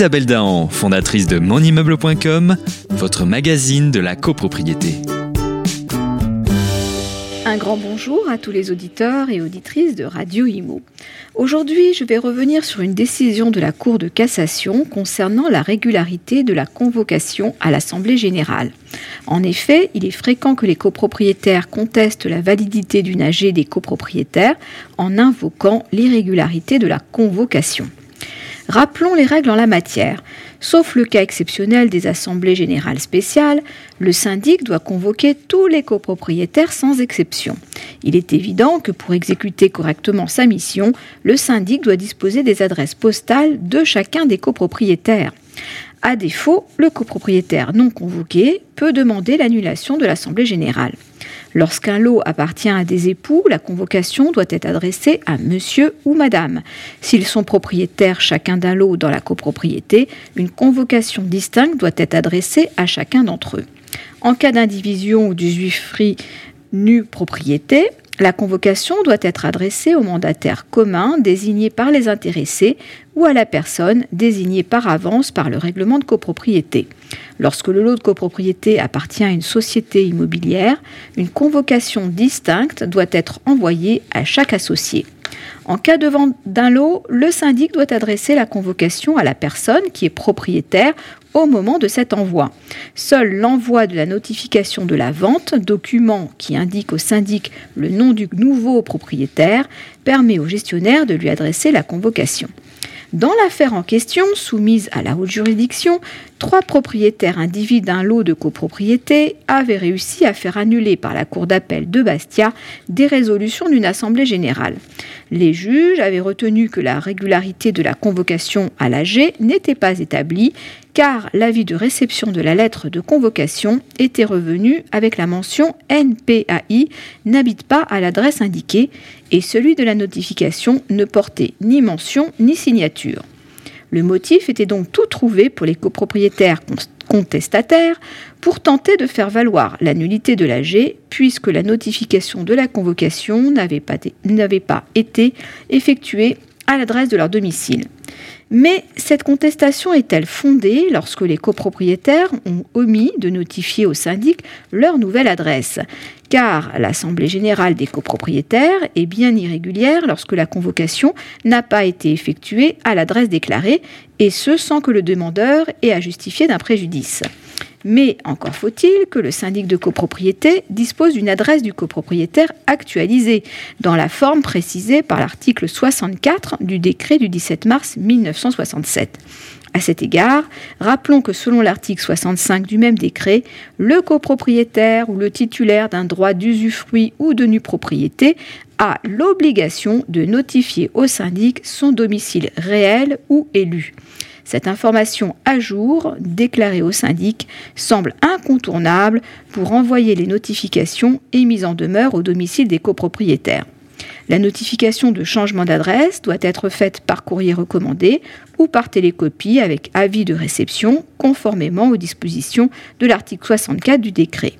Isabelle Dahan, fondatrice de monimmeuble.com, votre magazine de la copropriété. Un grand bonjour à tous les auditeurs et auditrices de Radio Imo. Aujourd'hui, je vais revenir sur une décision de la Cour de cassation concernant la régularité de la convocation à l'Assemblée générale. En effet, il est fréquent que les copropriétaires contestent la validité d'une AG des copropriétaires en invoquant l'irrégularité de la convocation. Rappelons les règles en la matière. Sauf le cas exceptionnel des assemblées générales spéciales, le syndic doit convoquer tous les copropriétaires sans exception. Il est évident que pour exécuter correctement sa mission, le syndic doit disposer des adresses postales de chacun des copropriétaires. À défaut, le copropriétaire non convoqué peut demander l'annulation de l'Assemblée générale. Lorsqu'un lot appartient à des époux, la convocation doit être adressée à monsieur ou madame. S'ils sont propriétaires chacun d'un lot dans la copropriété, une convocation distincte doit être adressée à chacun d'entre eux. En cas d'indivision ou d'usufruit nu propriété, la convocation doit être adressée au mandataire commun désigné par les intéressés ou à la personne désignée par avance par le règlement de copropriété. Lorsque le lot de copropriété appartient à une société immobilière, une convocation distincte doit être envoyée à chaque associé. En cas de vente d'un lot, le syndic doit adresser la convocation à la personne qui est propriétaire au moment de cet envoi. Seul l'envoi de la notification de la vente, document qui indique au syndic le nom du nouveau propriétaire, permet au gestionnaire de lui adresser la convocation. Dans l'affaire en question, soumise à la haute juridiction, trois propriétaires individus d'un lot de copropriété avaient réussi à faire annuler par la Cour d'appel de Bastia des résolutions d'une assemblée générale. Les juges avaient retenu que la régularité de la convocation à l'AG n'était pas établie car l'avis de réception de la lettre de convocation était revenu avec la mention NPAI n'habite pas à l'adresse indiquée et celui de la notification ne portait ni mention ni signature. Le motif était donc tout trouvé pour les copropriétaires contestataires pour tenter de faire valoir la nullité de l'AG puisque la notification de la convocation n'avait pas, pas été effectuée à l'adresse de leur domicile. Mais cette contestation est-elle fondée lorsque les copropriétaires ont omis de notifier au syndic leur nouvelle adresse? Car l'Assemblée générale des copropriétaires est bien irrégulière lorsque la convocation n'a pas été effectuée à l'adresse déclarée, et ce sans que le demandeur ait à justifier d'un préjudice. Mais encore faut-il que le syndic de copropriété dispose d'une adresse du copropriétaire actualisée, dans la forme précisée par l'article 64 du décret du 17 mars 1967. À cet égard, rappelons que selon l'article 65 du même décret, le copropriétaire ou le titulaire d'un droit d'usufruit ou de nue propriété a l'obligation de notifier au syndic son domicile réel ou élu. Cette information à jour, déclarée au syndic, semble incontournable pour envoyer les notifications et mises en demeure au domicile des copropriétaires. La notification de changement d'adresse doit être faite par courrier recommandé ou par télécopie avec avis de réception conformément aux dispositions de l'article 64 du décret.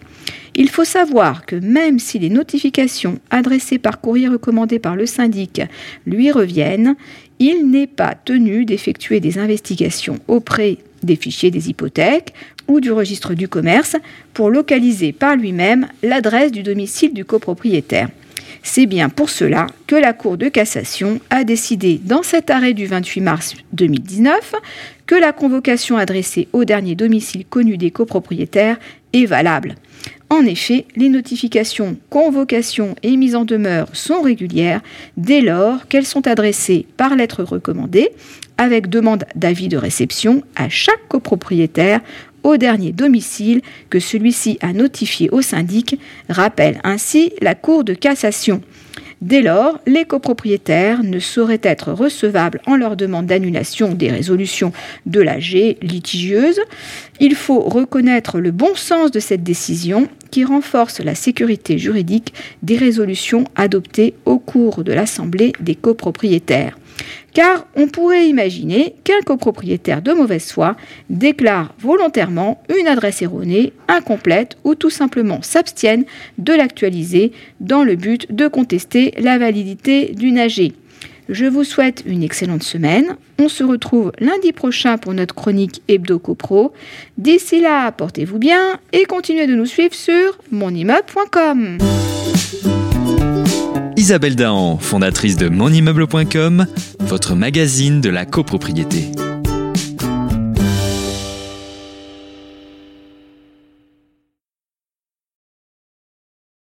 Il faut savoir que même si les notifications adressées par courrier recommandé par le syndic lui reviennent, il n'est pas tenu d'effectuer des investigations auprès des fichiers des hypothèques ou du registre du commerce pour localiser par lui-même l'adresse du domicile du copropriétaire. C'est bien pour cela que la Cour de cassation a décidé dans cet arrêt du 28 mars 2019 que la convocation adressée au dernier domicile connu des copropriétaires est valable. En effet, les notifications, convocations et mises en demeure sont régulières dès lors qu'elles sont adressées par lettre recommandée avec demande d'avis de réception à chaque copropriétaire au dernier domicile que celui-ci a notifié au syndic, rappelle ainsi la Cour de cassation. Dès lors, les copropriétaires ne sauraient être recevables en leur demande d'annulation des résolutions de l'AG litigieuse. Il faut reconnaître le bon sens de cette décision qui renforce la sécurité juridique des résolutions adoptées au cours de l'Assemblée des copropriétaires. Car on pourrait imaginer qu'un copropriétaire de mauvaise foi déclare volontairement une adresse erronée, incomplète ou tout simplement s'abstienne de l'actualiser dans le but de contester la validité d'une AG. Je vous souhaite une excellente semaine. On se retrouve lundi prochain pour notre chronique Hebdo CoPro. D'ici là, portez-vous bien et continuez de nous suivre sur monimmeuble.com. Isabelle Dahan, fondatrice de monimmeuble.com, votre magazine de la copropriété.